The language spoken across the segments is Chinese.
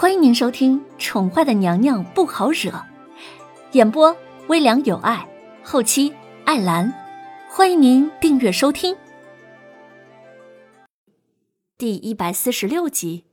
欢迎您收听《宠坏的娘娘不好惹》，演播微凉有爱，后期艾兰。欢迎您订阅收听。第一百四十六集，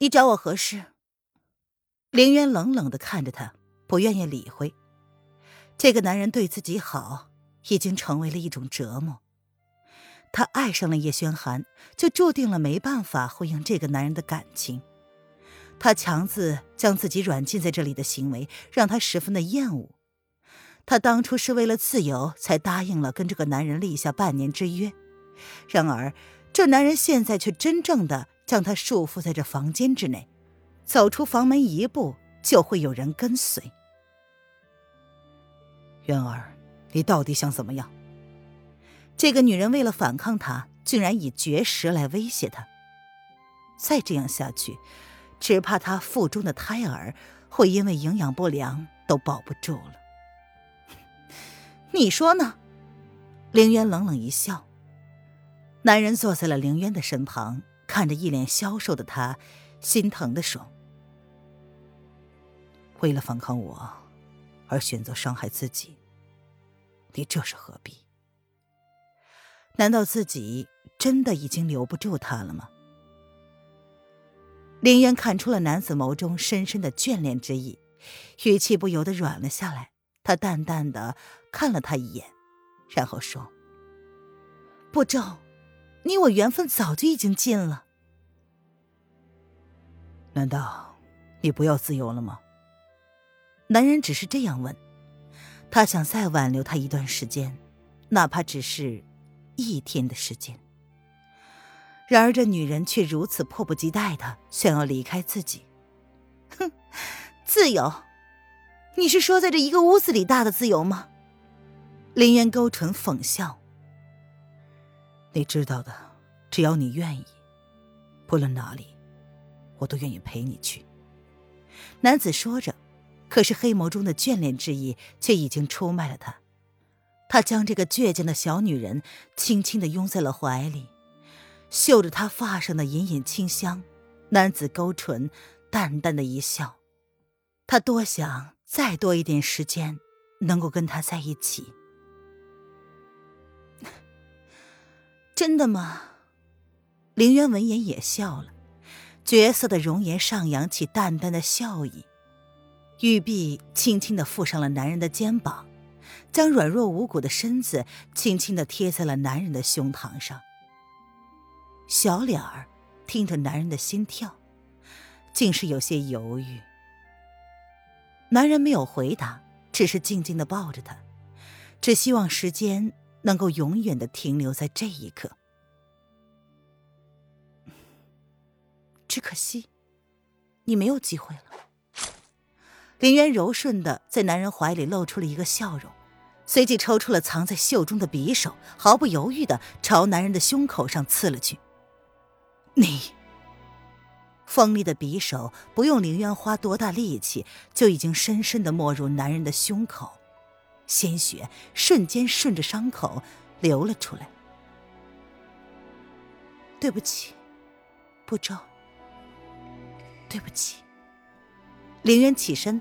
你找我何事？凌渊冷冷的看着他，不愿意理会。这个男人对自己好，已经成为了一种折磨。他爱上了叶轩寒，就注定了没办法回应这个男人的感情。他强自将自己软禁在这里的行为，让他十分的厌恶。他当初是为了自由才答应了跟这个男人立下半年之约，然而这男人现在却真正的将他束缚在这房间之内，走出房门一步就会有人跟随。渊儿，你到底想怎么样？这个女人为了反抗他，竟然以绝食来威胁他。再这样下去，只怕他腹中的胎儿会因为营养不良都保不住了。你说呢？凌渊冷冷一笑。男人坐在了凌渊的身旁，看着一脸消瘦的他，心疼的说：“为了反抗我，而选择伤害自己，你这是何必？”难道自己真的已经留不住他了吗？林渊看出了男子眸中深深的眷恋之意，语气不由得软了下来。他淡淡的看了他一眼，然后说：“不周，你我缘分早就已经尽了。难道你不要自由了吗？”男人只是这样问，他想再挽留他一段时间，哪怕只是。一天的时间，然而这女人却如此迫不及待的想要离开自己。哼，自由？你是说在这一个屋子里大的自由吗？林渊勾唇讽笑。你知道的，只要你愿意，不论哪里，我都愿意陪你去。男子说着，可是黑眸中的眷恋之意却已经出卖了他。他将这个倔强的小女人轻轻的拥在了怀里，嗅着她发上的隐隐清香，男子勾唇，淡淡的一笑。他多想再多一点时间，能够跟她在一起。真的吗？凌渊闻言也笑了，绝色的容颜上扬起淡淡的笑意，玉臂轻轻的附上了男人的肩膀。将软弱无骨的身子轻轻的贴在了男人的胸膛上，小脸儿听着男人的心跳，竟是有些犹豫。男人没有回答，只是静静的抱着她，只希望时间能够永远的停留在这一刻。只可惜，你没有机会了。林渊柔顺的在男人怀里露出了一个笑容。随即抽出了藏在袖中的匕首，毫不犹豫的朝男人的胸口上刺了去。你，锋利的匕首不用林渊花多大力气，就已经深深的没入男人的胸口，鲜血瞬间顺着伤口流了出来。对不起，不周。对不起。凌渊起身，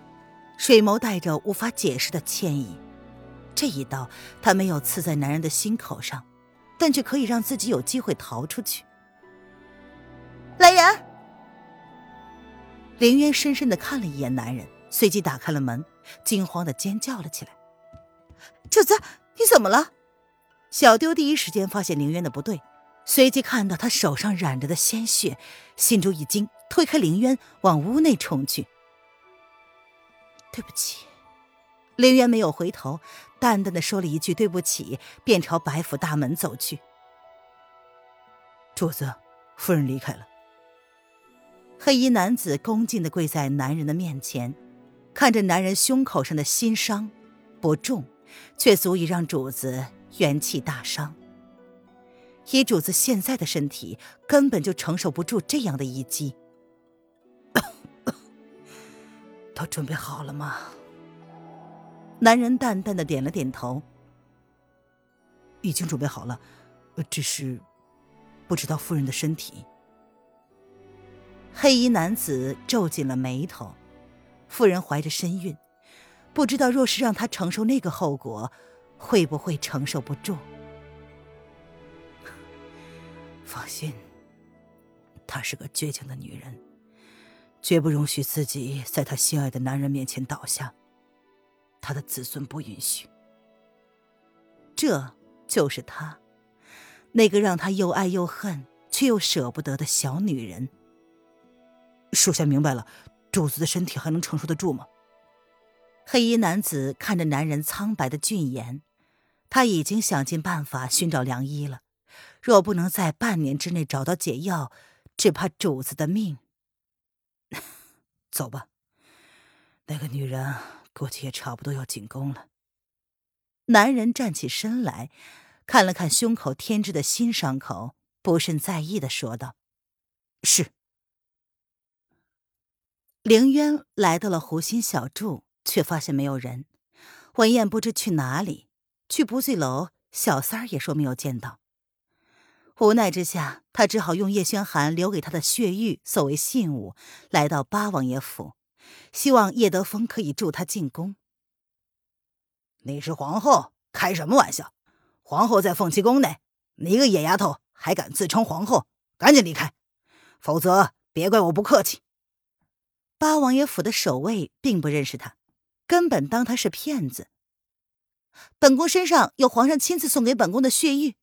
水眸带着无法解释的歉意。这一刀，他没有刺在男人的心口上，但却可以让自己有机会逃出去。来人！林渊深深的看了一眼男人，随即打开了门，惊慌的尖叫了起来：“九子，你怎么了？”小丢第一时间发现林渊的不对，随即看到他手上染着的鲜血，心中一惊，推开林渊往屋内冲去。对不起。林渊没有回头，淡淡的说了一句“对不起”，便朝白府大门走去。主子，夫人离开了。黑衣男子恭敬的跪在男人的面前，看着男人胸口上的心伤，不重，却足以让主子元气大伤。以主子现在的身体，根本就承受不住这样的一击。都准备好了吗？男人淡淡的点了点头，已经准备好了，只是不知道夫人的身体。黑衣男子皱紧了眉头。夫人怀着身孕，不知道若是让她承受那个后果，会不会承受不住？放心，她是个倔强的女人，绝不容许自己在她心爱的男人面前倒下。她的子孙不允许。这就是她，那个让她又爱又恨却又舍不得的小女人。属下明白了，主子的身体还能承受得住吗？黑衣男子看着男人苍白的俊颜，他已经想尽办法寻找良医了。若不能在半年之内找到解药，只怕主子的命。走吧，那个女人估计也差不多要进宫了。男人站起身来，看了看胸口添置的新伤口，不甚在意的说道：“是。”凌渊来到了湖心小筑，却发现没有人。文燕不知去哪里，去不醉楼，小三儿也说没有见到。无奈之下，他只好用叶轩寒留给他的血玉作为信物，来到八王爷府，希望叶德风可以助他进宫。你是皇后，开什么玩笑？皇后在凤栖宫内，你一个野丫头还敢自称皇后？赶紧离开，否则别怪我不客气。八王爷府的守卫并不认识他，根本当他是骗子。本宫身上有皇上亲自送给本宫的血玉，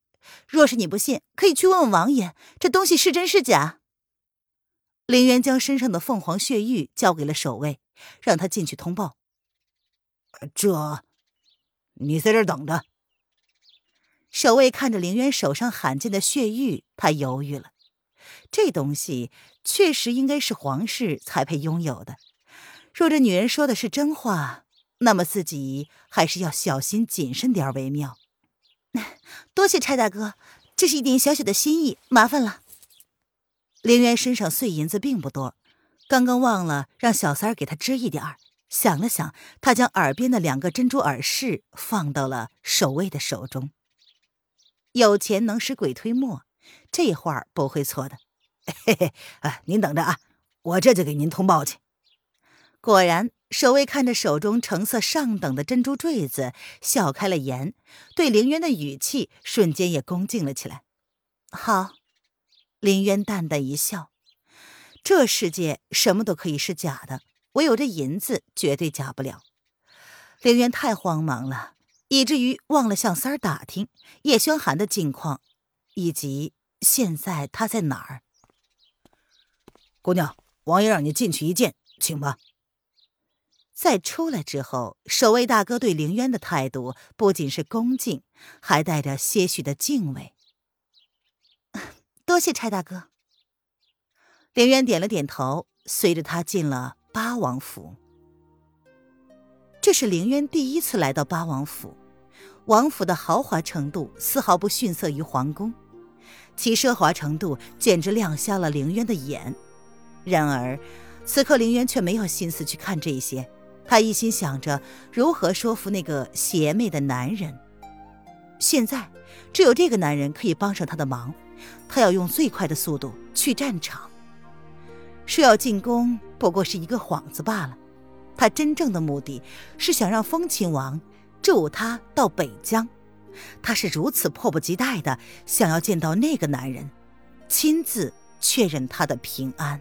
若是你不信，可以去问问王爷，这东西是真是假。林渊将身上的凤凰血玉交给了守卫，让他进去通报。这，你在这儿等着。守卫看着林渊手上罕见的血玉，他犹豫了。这东西确实应该是皇室才配拥有的。若这女人说的是真话，那么自己还是要小心谨慎点为妙。多谢差大哥，这是一点小小的心意，麻烦了。凌渊身上碎银子并不多，刚刚忘了让小三儿给他支一点儿。想了想，他将耳边的两个珍珠耳饰放到了守卫的手中。有钱能使鬼推磨，这话不会错的。嘿嘿，啊，您等着啊，我这就给您通报去。果然，守卫看着手中成色上等的珍珠坠子，笑开了颜，对凌渊的语气瞬间也恭敬了起来。好，凌渊淡淡一笑。这世界什么都可以是假的，唯有这银子绝对假不了。凌渊太慌忙了，以至于忘了向三儿打听叶轩寒的近况，以及现在他在哪儿。姑娘，王爷让你进去一见，请吧。在出来之后，守卫大哥对凌渊的态度不仅是恭敬，还带着些许的敬畏。多谢差大哥。凌渊点了点头，随着他进了八王府。这是凌渊第一次来到八王府，王府的豪华程度丝毫不逊色于皇宫，其奢华程度简直亮瞎了凌渊的眼。然而，此刻凌渊却没有心思去看这些，他一心想着如何说服那个邪魅的男人。现在，只有这个男人可以帮上他的忙，他要用最快的速度去战场。说要进宫，不过是一个幌子罢了。他真正的目的是想让风亲王助他到北疆。他是如此迫不及待的想要见到那个男人，亲自确认他的平安。